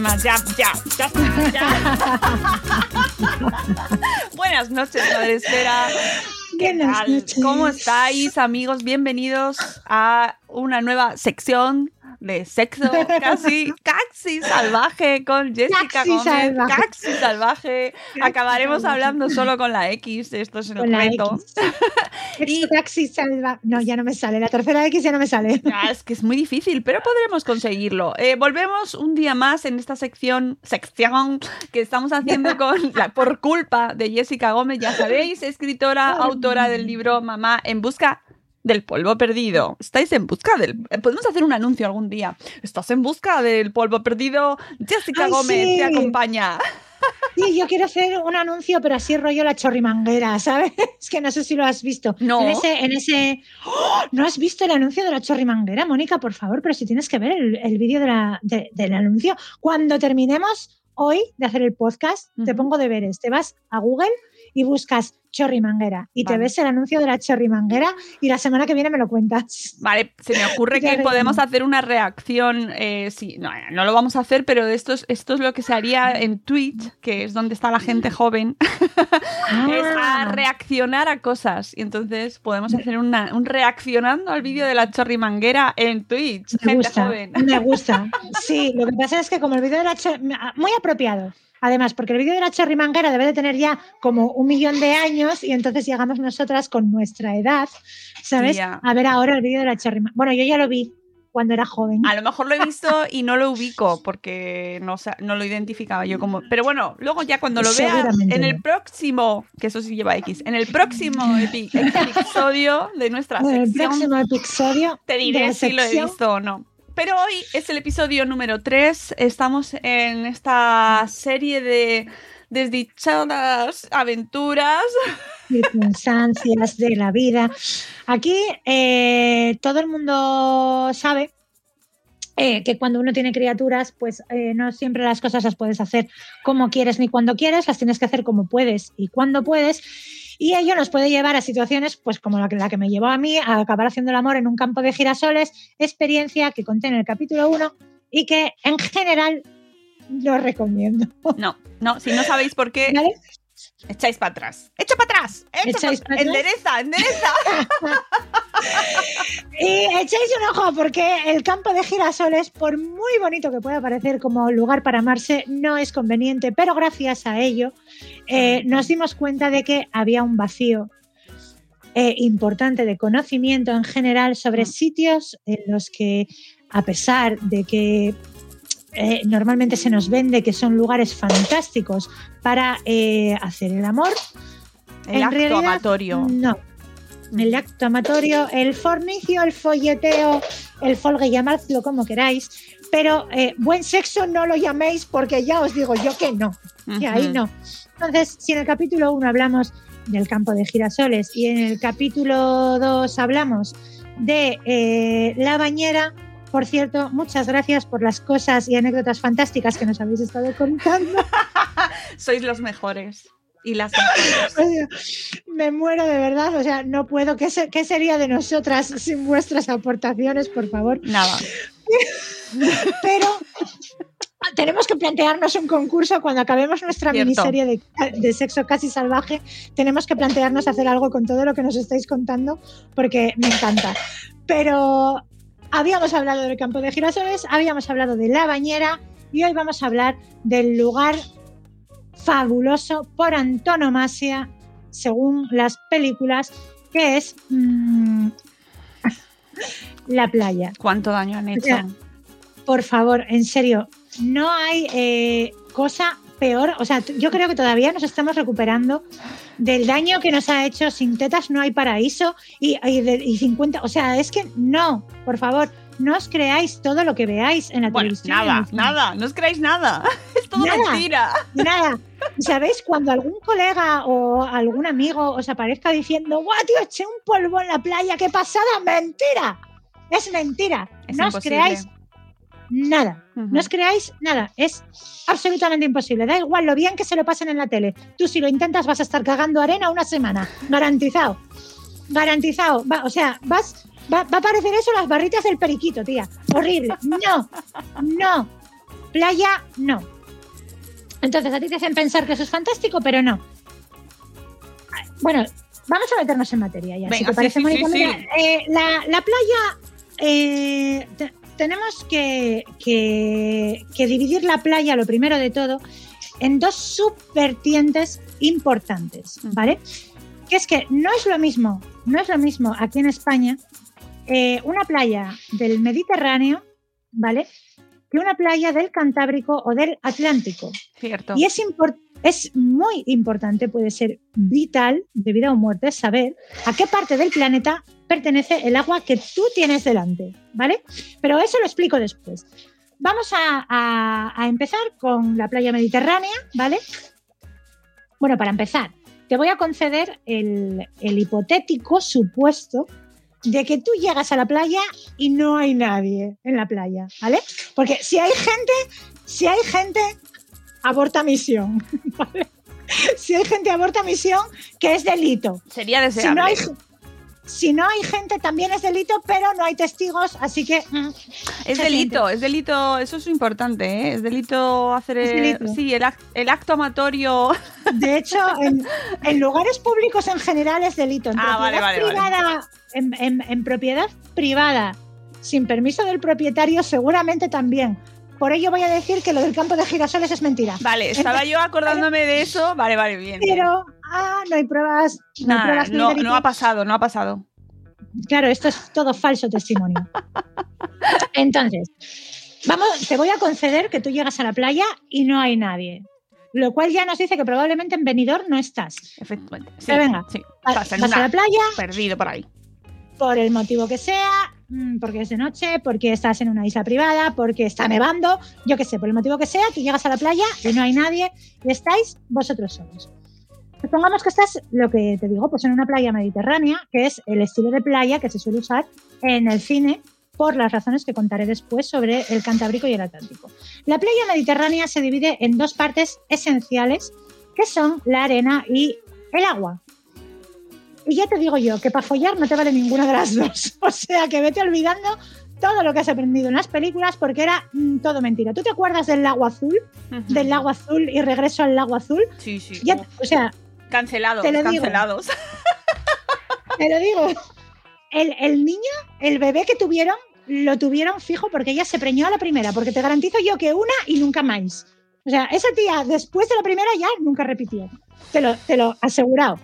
Más, ya, ya, ya, ya. Buenas noches, Madre Esfera. ¿Qué Buenas tal? noches. ¿Cómo estáis, amigos? Bienvenidos a una nueva sección de sexo casi, casi salvaje con Jessica Gómez. salvaje. Casi salvaje. Acabaremos salvaje. hablando solo con la X. Esto es el Con la reto. X. Y- Taxi salva. No, ya no me sale. La tercera X ya no me sale. Es que es muy difícil, pero podremos conseguirlo. Eh, volvemos un día más en esta sección, sección que estamos haciendo con la, por culpa de Jessica Gómez, ya sabéis, escritora, autora del libro Mamá en busca del polvo perdido. ¿Estáis en busca del...? eh, Podemos hacer un anuncio algún día. ¿Estás en busca del polvo perdido? Jessica Ay, Gómez sí. te acompaña. Sí, yo quiero hacer un anuncio, pero así rollo la chorrimanguera, ¿sabes? Es que no sé si lo has visto. No. En ese, en ese. ¡Oh! ¿No has visto el anuncio de la chorrimanguera, Mónica? Por favor, pero si tienes que ver el, el vídeo de la- de- del anuncio. Cuando terminemos hoy de hacer el podcast, te Ujú. pongo deberes. Te vas a Google y buscas chorrimanguera y te ves el anuncio de la chorrimanguera y la semana que viene me lo cuentas. Vale, se me ocurre que podemos hacer una reacción. eh, sí, no, no lo vamos a hacer, pero esto es, esto es lo que se haría en Twitch, que es donde está la gente joven, es a Ah. reaccionar a cosas. Y entonces podemos hacer una- un reaccionando al vídeo de la chorrimanguera en Twitch. Me gente gusta, joven. me gusta. Sí, lo que pasa es que como el vídeo de la Cher- muy apropiado. Además, porque el vídeo de la Cherry Manguera debe de tener ya como un millón de años y entonces llegamos nosotras con nuestra edad, ¿sabes? A ver ahora el vídeo de la Cherry Manguera. Bueno, yo ya lo vi cuando era joven. A lo mejor lo he visto y no lo ubico porque no, lo identificaba yo como. Pero bueno, luego ya cuando lo vea en el próximo, que eso sí lleva X, en el próximo epi- episodio de nuestra En el sección, próximo episodio te diré si lo he sección- visto o no. Pero hoy es el episodio número 3. Estamos en esta serie de desdichadas aventuras. circunstancias de la vida. Aquí eh, todo el mundo sabe eh, que cuando uno tiene criaturas, pues eh, no siempre las cosas las puedes hacer como quieres ni cuando quieres, las tienes que hacer como puedes y cuando puedes. Y ello nos puede llevar a situaciones, pues como la que, la que me llevó a mí, a acabar haciendo el amor en un campo de girasoles, experiencia que conté en el capítulo 1 y que en general lo recomiendo. No, no, si no sabéis por qué, ¿Vale? echáis para atrás. ¡Echa para atrás! ¡Echa ¿Echáis pa' pa' atrás? ¡Endereza, endereza! Y echéis un ojo porque el campo de girasoles, por muy bonito que pueda parecer como lugar para amarse, no es conveniente, pero gracias a ello eh, nos dimos cuenta de que había un vacío eh, importante de conocimiento en general sobre Mm. sitios en los que, a pesar de que eh, normalmente se nos vende que son lugares fantásticos para eh, hacer el amor, El en acto realidad, amatorio. no. El acto amatorio, el fornicio, el folleteo, el folgue, llamadlo como queráis, pero eh, buen sexo no lo llaméis porque ya os digo yo que no, que ahí no. Entonces, si en el capítulo 1 hablamos del campo de girasoles y en el capítulo 2 hablamos de eh, la bañera. Por cierto, muchas gracias por las cosas y anécdotas fantásticas que nos habéis estado contando. Sois los mejores. Y las me muero de verdad, o sea, no puedo. ¿Qué, se- qué sería de nosotras sin vuestras aportaciones, por favor? Nada. Pero tenemos que plantearnos un concurso cuando acabemos nuestra Cierto. miniserie de, de sexo casi salvaje. Tenemos que plantearnos hacer algo con todo lo que nos estáis contando porque me encanta. Pero habíamos hablado del campo de girasoles, habíamos hablado de la bañera y hoy vamos a hablar del lugar fabuloso por antonomasia, según las películas, que es mm, la playa ¿Cuánto daño han hecho? sea, por favor, en serio, no hay eh, cosa peor. O sea, yo creo que todavía nos estamos recuperando del daño que nos ha hecho sin tetas no hay paraíso y, y de- y 50. O sea, es que no, por favor, no os creáis todo lo que veáis en la Bueno, televisión. nada, nada. No os creáis nada. Todo Nada. mentira. Nada. ¿Y ¿Sabéis? Cuando algún colega o algún amigo os aparezca diciendo, ¡guau, tío, eché un polvo en la playa! ¡Qué pasada! ¡Mentira! Es mentira. Es no os creáis nada. No os creáis nada. Es absolutamente imposible. Da igual lo bien que se lo pasen en la tele. Tú, si lo intentas, vas a estar cagando arena una semana. Garantizado. Garantizado. Va- o sea, vas. Va, va a parecer eso las barritas del periquito, tía. Horrible. No. No. Playa, no. Entonces, a ti te hacen pensar que eso es fantástico, pero no. Bueno, vamos a meternos en materia ya. si te parece, sí, Mónica. sí, Mira, sí. eh, la, la playa, eh, te- tenemos que, que- que dividir la playa, lo primero de todo, en dos subvertientes importantes, Ujú. ¿vale? Que es que no es lo mismo, no es lo mismo aquí en España eh, una playa del Mediterráneo, ¿vale? Que una playa del Cantábrico o del Atlántico. Cierto. Y es, es muy importante, puede ser vital, de vida o muerte, saber a qué parte del planeta pertenece el agua que tú tienes delante, ¿vale? Pero eso lo explico después. Vamos a, a- a empezar con la playa mediterránea, ¿vale? Bueno, para empezar, te voy a conceder el, el hipotético supuesto de que tú llegas a la playa y no hay nadie en la playa, ¿vale? Porque si hay gente, si hay gente, aborta misión, ¿vale? Si hay gente, aborta misión, que es delito. Sería Si deseable. no, hay, si no hay gente, también es delito, pero no hay testigos, así que mm, Es delito, es delito, eso es importante, ¿eh? Es delito hacer Es el, sí, el, ac- el acto amatorio. De hecho, en, en lugares públicos en general es delito. En Ah, propiedad vale, vale, vale. privada, en- en propiedad privada, sin permiso del propietario, seguramente también. Por ello voy a decir que lo del campo de girasoles es mentira. Vale, estaba yo acordándome de eso. Vale, vale, bien. bien. Pero, ah, no hay pruebas. No, hay Nada, pruebas no, ha pasado, no ha pasado. Claro, esto es todo falso testimonio. Entonces, vamos, te voy a conceder que tú llegas a la playa y no hay nadie. Lo cual ya nos dice que probablemente en Benidorm no estás. Efectivamente. Sí, Pero venga, sí. Vas, a la playa perdido por ahí. por el motivo que sea, porque es de noche, porque estás en una isla privada, porque está nevando, yo qué sé, por el motivo que sea, tú llegas a la playa y no hay nadie y estáis vosotros solos. Supongamos que estás, lo que te digo, pues en una playa mediterránea, que es el estilo de playa que se suele usar en el cine por las razones que contaré después sobre el Cantábrico y el Atlántico. La playa mediterránea se divide en dos partes esenciales, que son la arena y el agua. Y ya te digo yo que para follar no te vale ninguna de las dos. O sea que vete olvidando todo lo que has aprendido en las películas porque era mm, todo mentira. ¿Tú te acuerdas del lago azul? Del lago azul y regreso al lago azul. Sí, sí. Ya, o sea, Cancelados, te lo digo. te lo digo. El, el niño, el bebé que tuvieron, lo tuvieron fijo porque ella se preñó a la primera. Porque te garantizo yo que una y nunca más. O sea, esa tía después de la primera ya nunca repitió. Te lo, te lo asegurado.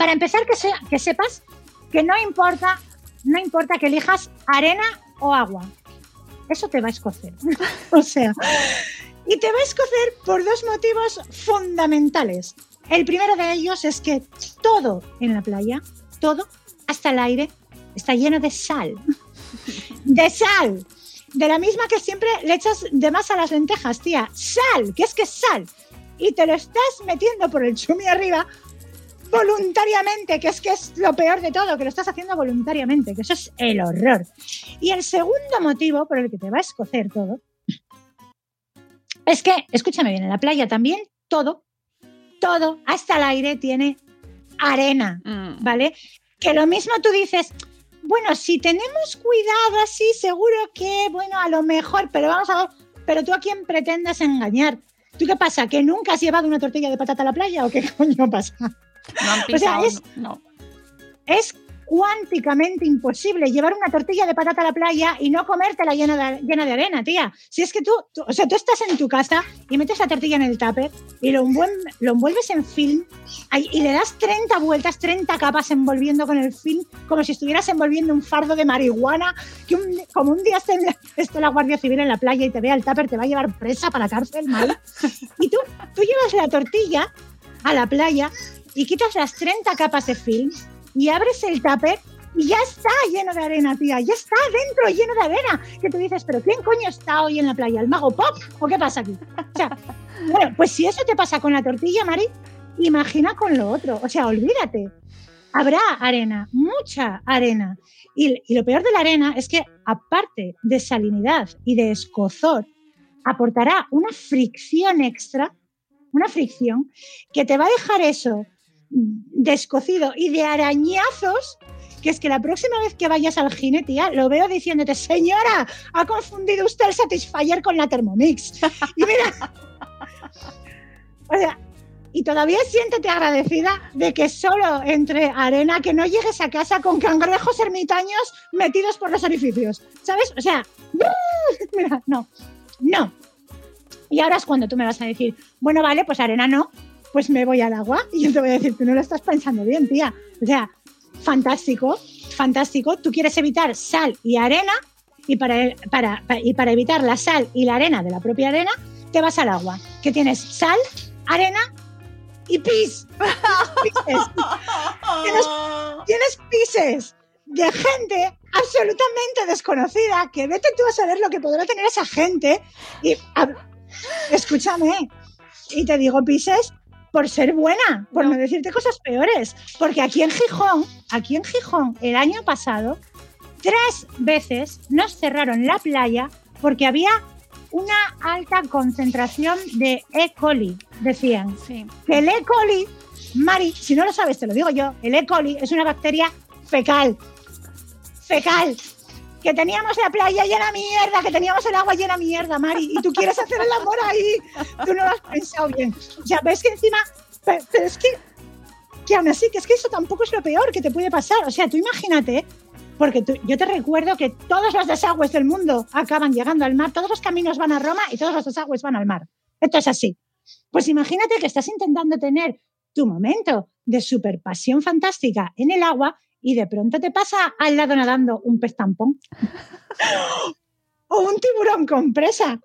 Para empezar, que, sea, que sepas que no importa, no importa que elijas arena o agua. Eso te va a escocer. o sea, y te va a escocer por dos motivos fundamentales. El primero de ellos es que todo en la playa, todo, hasta el aire, está lleno de sal. De sal. De la misma que siempre le echas de más a las lentejas, tía. Sal, que es que es sal. Y te lo estás metiendo por el chumi arriba voluntariamente, que es que es lo peor de todo, que lo estás haciendo voluntariamente, que eso es el horror. Y el segundo motivo por el que te va a escocer todo es que, escúchame bien, en la playa también todo, todo, hasta el aire tiene arena, Mm. ¿vale? Que lo mismo tú dices, bueno, si tenemos cuidado así, seguro que, bueno, a lo mejor, pero vamos a ver, pero tú a quién pretendes engañar. ¿Tú qué pasa? ¿Que nunca has llevado una tortilla de patata a la playa o qué coño pasa? No han O sea, pisado, es- no. Es cuánticamente imposible llevar una tortilla de patata a la playa y no comértela llena de, llena de arena, tía. Si es que tú, tú- o sea, tú estás en tu casa y metes la tortilla en el tupper y lo, envuel- lo envuelves en film y le das 30 vueltas, 30 capas envolviendo con el film, como si estuvieras envolviendo un fardo de marihuana, que un- como un día esté, en la- esté la Guardia Civil en la playa y te vea el tupper, te va a llevar presa para cárcel, mal. Y tú, tú llevas la tortilla a la playa y quitas las 30 capas de film y abres el tupper y ya está lleno de arena, tía. Ya está dentro lleno de arena. Que tú dices, ¿pero quién coño está hoy en la playa? ¿El mago pop? ¿O qué pasa aquí? O sea, bueno, pues si eso te pasa con la tortilla, Mari, imagina con lo otro. O sea, olvídate. Habrá arena, mucha arena. Y, y lo peor de la arena es que, aparte de salinidad y de escozor, aportará una fricción extra, una fricción, que te va a dejar eso descocido y de arañazos, que es que la próxima vez que vayas al gine, tía, lo veo diciéndote, señora, ha confundido usted el Satisfyer con la Thermomix. Y mira, o sea, y todavía siéntete agradecida de que solo entre arena, que no llegues a casa con cangrejos ermitaños metidos por los orificios, ¿sabes? O sea, mira, no, no. Y ahora es cuando tú me vas a decir, bueno, vale, pues arena no, pues me voy al agua. Y yo te voy a decir, tú no lo estás pensando bien, tía. O sea, fantástico, fantástico. Tú quieres evitar sal y arena y para, para, pa- y para evitar la sal y la arena de la propia arena, te vas al agua, que tienes sal, arena y pis. Pises. tienes, tienes pises de gente absolutamente desconocida, que vete tú a saber lo que podrá tener esa gente. Y a- escúchame, y te digo pises por ser buena, por no. decirte cosas peores. Porque aquí en Gijón, aquí en Gijón, el año pasado, tres veces nos cerraron la playa porque había una alta concentración de E. coli, decían. Sí. Que el E. coli, Mari, si no lo sabes, te lo digo yo, el E. coli es una bacteria fecal. Fecal. Que teníamos la playa llena mierda, que teníamos el agua llena mierda, Mari, y tú quieres hacer el amor ahí. Tú no lo has pensado bien. O sea, ves que encima. Pero, pero es que. Que aún así, que es que eso tampoco es lo peor que te puede pasar. O sea, tú imagínate, porque yo te recuerdo que todos los desagües del mundo acaban llegando al mar, todos los caminos van a Roma y todos los desagües van al mar. Esto es así. Pues imagínate que estás intentando tener tu momento de super pasión fantástica en el agua y de pronto te pasa al lado nadando un pez tampón. o un tiburón con presa.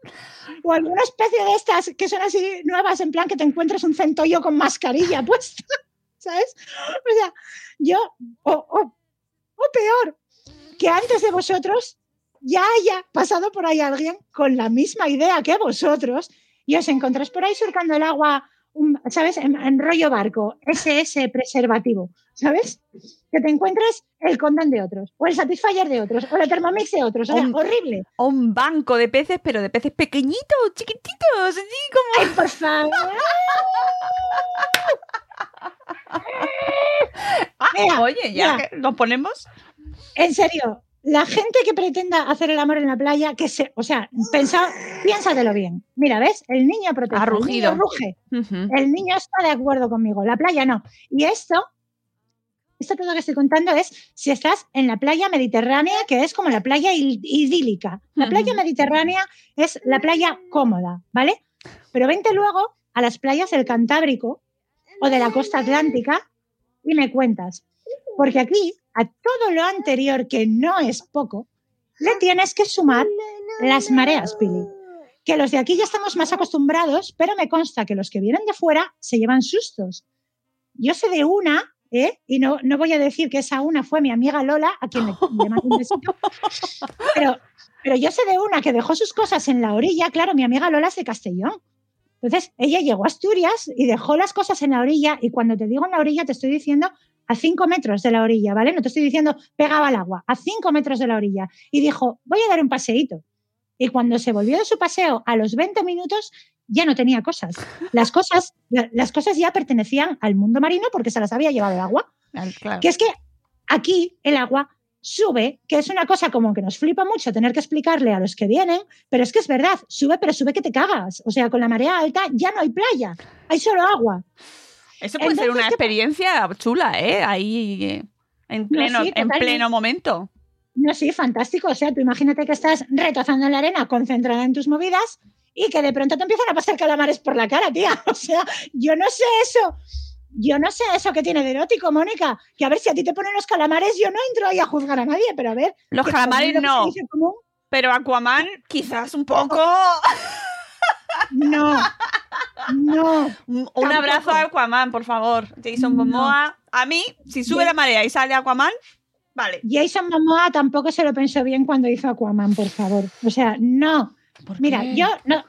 O alguna especie de estas que son así nuevas, en plan que te encuentres un centollo con mascarilla puesta. ¿Sabes? O sea, yo, o peor, que antes de vosotros ya haya pasado por ahí alguien con la misma idea que vosotros y os encontráis por ahí surcando el agua, un- ¿sabes? En, en rollo barco, SS preservativo, ¿sabes? Que te encuentres el condón de otros, o el Satisfyer de otros, o el Thermomix de otros, o sea, Un- horrible. O un banco de peces, pero de peces pequeñitos, chiquititos, así como. ¡Ay, por favor! Mira, Oye, ya que nos ponemos. En serio, la gente que pretenda hacer el amor en la playa, que se, o sea, pensa, piénsatelo bien. Mira, ¿ves? El niño protesta, Ha el niño rugido. ruge. El niño está de acuerdo conmigo, la playa no. Y esto, esto todo que estoy contando es si estás en la playa mediterránea, que es como la playa idílica. La playa mediterránea es la playa cómoda, ¿vale? Pero vente luego a las playas del Cantábrico o de la costa atlántica y me cuentas. Porque aquí, a todo lo anterior, que no es poco, le tienes que sumar las mareas, Pili que los de aquí ya estamos más acostumbrados, pero me consta que los que vienen de fuera se llevan sustos. Yo sé de una, ¿eh? y no, no voy a decir que esa una fue mi amiga Lola, a quien le, le un pero, pero yo sé de una que dejó sus cosas en la orilla, claro, mi amiga Lola es de Castellón. Entonces, ella llegó a Asturias y dejó las cosas en la orilla, y cuando te digo en la orilla, te estoy diciendo a cinco metros de la orilla, ¿vale? No te estoy diciendo pegaba al agua, a cinco metros de la orilla. Y dijo, voy a dar un paseíto. Y cuando se volvió de su paseo a los 20 minutos, ya no tenía cosas. Las cosas, la- las cosas ya pertenecían al mundo marino porque se las había llevado el agua. Claro. Que es que aquí el agua sube, que es una cosa como que nos flipa mucho tener que explicarle a los que vienen, pero es que es verdad, sube, pero sube que te cagas. O sea, con la marea alta ya no hay playa, hay solo agua. Eso puede ser Entonces, una ¿qué pa- experiencia chula, ¿eh? Ahí en pleno, sí, en pleno momento. No, sí, fantástico. O sea, tú imagínate que estás retozando en la arena, concentrada en tus movidas, y que de pronto te empiezan a pasar calamares por la cara, tía. O sea, yo no sé eso. Yo no sé eso que tiene de erótico, Mónica. Que a ver si a ti te ponen los calamares, yo no entro ahí a juzgar a nadie, pero a ver. Los calamares lo no. común, Pero Aquaman quizás un poco... No. No. Un Tampoco. abrazo a Aquaman, por favor. Jason No. Momoa. A mí, si sube la marea y sale Aquaman, vale. Jason Momoa tampoco se lo pensó bien cuando hizo Aquaman, por favor. O sea, no. Mira, qué? yo no,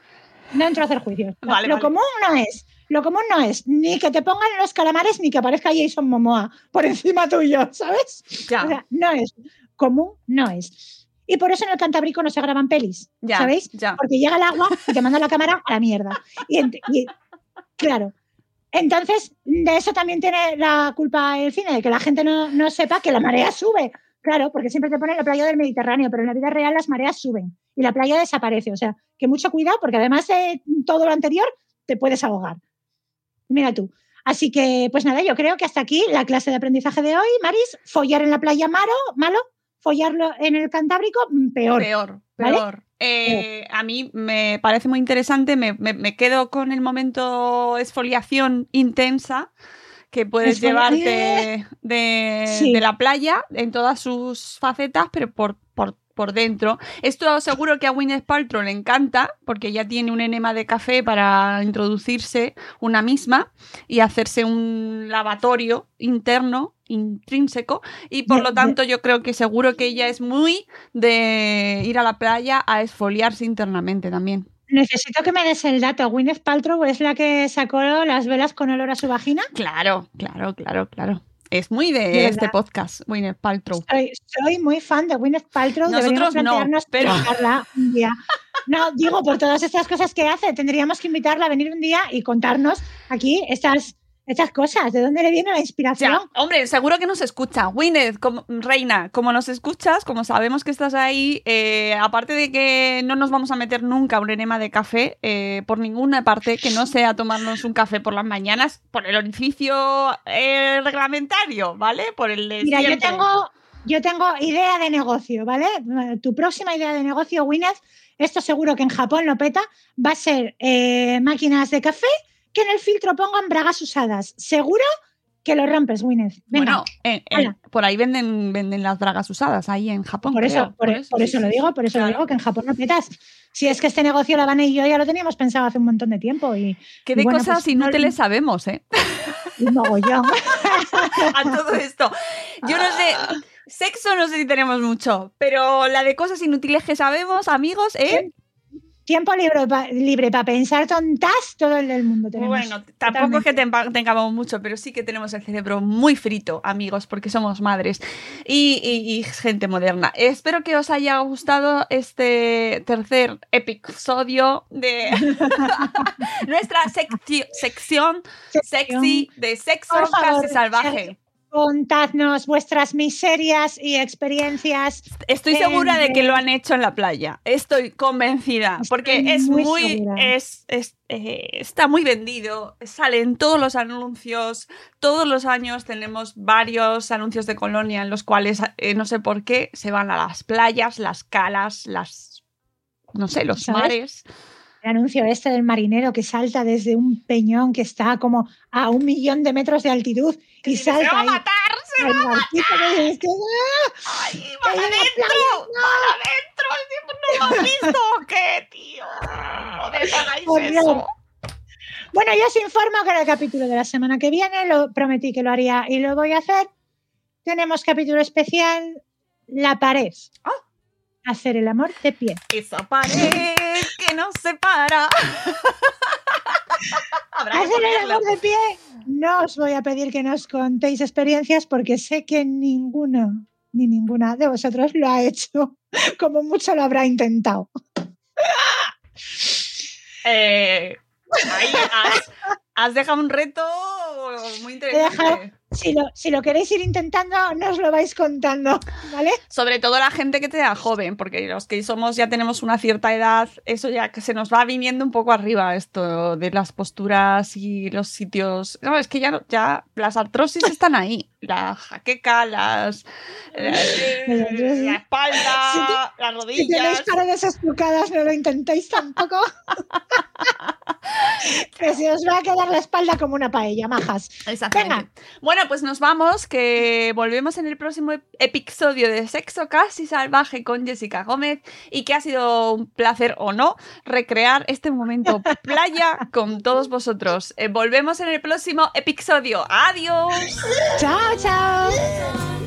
no entro a hacer juicios. Vale, lo vale. común no es. Lo común no es ni que te pongan los calamares ni que aparezca Jason Momoa por encima tuyo, ¿sabes? Ya. O sea, no es. Común no es. Y por eso en el Cantábrico no se graban pelis, Ya, ¿sabéis? ya. Porque llega el agua y te manda la cámara a la mierda. Y, claro. Entonces, de eso también tiene la culpa el cine, de que la gente no, no sepa que la marea sube. Claro, porque siempre te ponen la playa del Mediterráneo, pero en la vida real las mareas suben y la playa desaparece. O sea, que mucho cuidado, porque además de todo lo anterior, te puedes ahogar. Mira tú. Así que, pues nada, yo creo que hasta aquí la clase de aprendizaje de hoy. Maris, follar en la playa malo, malo, follarlo en el Cantábrico, mm, peor. Peor, ¿Vale? peor. Eh, a mí me parece muy interesante, me, me- me quedo con el momento exfoliación intensa que puedes llevarte de, Sí. de la playa en todas sus facetas, pero por, por, por dentro. Esto seguro que a Gwyneth Paltrow le encanta, porque ya tiene un enema de café para introducirse una misma y hacerse un lavatorio interno, intrínseco, y por lo tanto yo creo que seguro que ella es muy de ir a la playa a esfoliarse internamente también. Necesito que me des el dato. Gwyneth Paltrow es la que sacó las velas con olor a su vagina. Claro, claro, claro, claro. Es muy de, De este podcast, Gwyneth Paltrow. Soy, soy muy fan de Gwyneth Paltrow. Nosotros Deberíamos no, plantearnos pero- un día. No, digo, por todas estas cosas que hace, tendríamos que invitarla a venir un día y contarnos aquí estas, estas cosas. ¿De dónde le viene la inspiración? Ya, hombre, seguro que nos escucha. Como, reina, como nos escuchas, como sabemos que estás ahí, eh, aparte de que no nos vamos a meter nunca un enema de café eh, por ninguna parte que no sea tomarnos un café por las mañanas, por el orificio eh, reglamentario, ¿vale? Por el de Mira, yo tengo, yo tengo idea de negocio, ¿vale? Tu próxima idea de negocio, Gwyneth, esto seguro que en Japón lo peta, va a ser eh, máquinas de café que en el filtro pongan bragas usadas. Seguro que lo rompes. Venga, Bueno, en- en- hala. por ahí venden, venden las bragas usadas, ahí en Japón. por, eso, por, por eso sí, lo sí. digo, por eso lo digo, que en Japón lo petas. Si es que este negocio, la Vane y yo ya lo teníamos pensado hace un montón de tiempo y, ¿Qué y de bueno, cosas pues, no- inútiles sabemos, eh? y mogollón. a todo esto. Yo no sé, sexo no sé si tenemos mucho, pero la de cosas inútiles que sabemos, amigos, ¿eh? Tiempo libre para libre para pensar tontas, todo el del mundo tenemos. Bueno, tampoco es que tengamos mucho, pero sí que tenemos el cerebro muy frito, amigos, porque somos madres y, y- y gente moderna. Espero que os haya gustado este tercer episodio de nuestra secci- sección sexy de sexo casi salvaje. Contadnos vuestras miserias y experiencias. Estoy segura de que lo han hecho en la playa. Estoy convencida. Estoy porque es muy muy. segura. Es, es, eh, está muy vendido. Salen todos los anuncios. Todos los años tenemos varios anuncios de colonia en los cuales, eh, no sé por qué, se van a las playas, las calas, las. No sé, los ¿Sabes? mares. El anuncio este del marinero que salta desde un peñón que está como a un millón de metros de altitud y dice, "Se salta va a matar! ¡Se va a barquito que ¡ah! ¡Ay, la adentro! ¡Van adentro! ¿No lo has visto qué, tío? Horror. eso. Bueno, yo os informo que el capítulo de la semana que viene, lo prometí que lo haría y lo voy a hacer. Tenemos capítulo especial, la pared. Ah. Hacer el amor de pie. Esa pared que nos separa. Habrá que Hacer el ponerlo. amor de pie. No os voy a pedir que nos contéis experiencias porque sé que ninguno ni ninguna de vosotros lo ha hecho. Como mucho lo habrá intentado. Eh, ahí has, has dejado un reto muy dejado- interesante. Si lo, si lo queréis ir intentando, no os lo vais contando, ¿vale? Sobre todo la gente que te da joven, porque los que somos ya tenemos una cierta edad, eso ya que se nos va viniendo un poco arriba esto de las posturas y los sitios. No, es que ya, ya las artrosis están ahí. La jaqueca, las, la, artrosis. la espalda, las Si tenéis rodillas. paredes estucadas, no lo intentéis tampoco. que se os va a quedar la espalda como una paella, majas. Exactamente. Bueno, pues nos vamos, que volvemos en el próximo ep- episodio de Sexo Casi Salvaje con Jessica Gómez y que ha sido un placer o no recrear este momento playa con todos vosotros. Eh, volvemos en el próximo episodio. Adiós. Chao, chao.